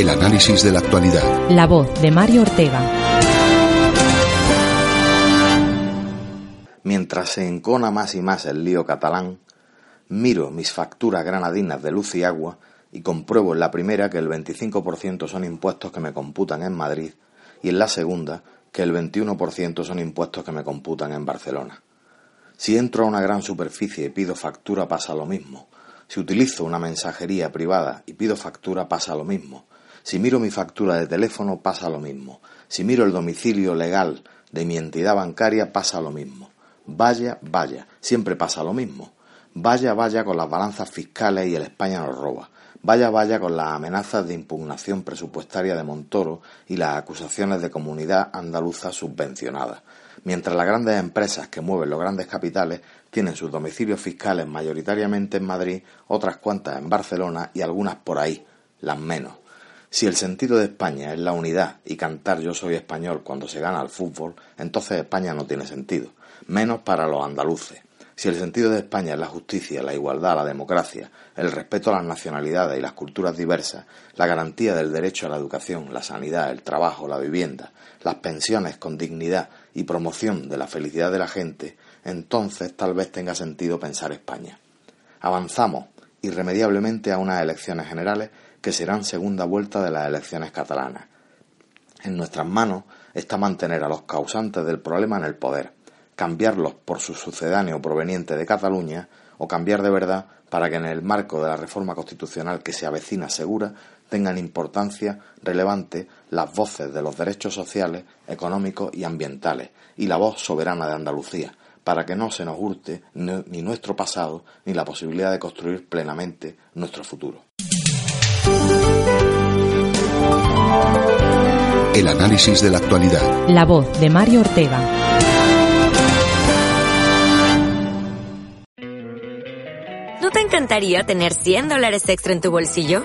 El análisis de la actualidad. La voz de Mario Ortega. Mientras se encona más y más el lío catalán, miro mis facturas granadinas de luz y agua y compruebo en la primera que el 25% son impuestos que me computan en Madrid y en la segunda que el 21% son impuestos que me computan en Barcelona. Si entro a una gran superficie y pido factura pasa lo mismo. Si utilizo una mensajería privada y pido factura pasa lo mismo. Si miro mi factura de teléfono pasa lo mismo. Si miro el domicilio legal de mi entidad bancaria pasa lo mismo. Vaya, vaya, siempre pasa lo mismo. Vaya, vaya con las balanzas fiscales y el España nos roba. Vaya, vaya con las amenazas de impugnación presupuestaria de Montoro y las acusaciones de comunidad andaluza subvencionada. Mientras las grandes empresas que mueven los grandes capitales tienen sus domicilios fiscales mayoritariamente en Madrid, otras cuantas en Barcelona y algunas por ahí, las menos. Si el sentido de España es la unidad y cantar yo soy español cuando se gana al fútbol, entonces España no tiene sentido, menos para los andaluces. Si el sentido de España es la justicia, la igualdad, la democracia, el respeto a las nacionalidades y las culturas diversas, la garantía del derecho a la educación, la sanidad, el trabajo, la vivienda, las pensiones con dignidad y promoción de la felicidad de la gente, entonces tal vez tenga sentido pensar España. Avanzamos irremediablemente a unas elecciones generales que serán segunda vuelta de las elecciones catalanas. En nuestras manos está mantener a los causantes del problema en el poder, cambiarlos por su sucedáneo proveniente de Cataluña o cambiar de verdad para que en el marco de la reforma constitucional que se avecina segura tengan importancia relevante las voces de los derechos sociales, económicos y ambientales y la voz soberana de Andalucía, para que no se nos hurte ni nuestro pasado ni la posibilidad de construir plenamente nuestro futuro. El análisis de la actualidad. La voz de Mario Ortega. ¿No te encantaría tener 100 dólares extra en tu bolsillo?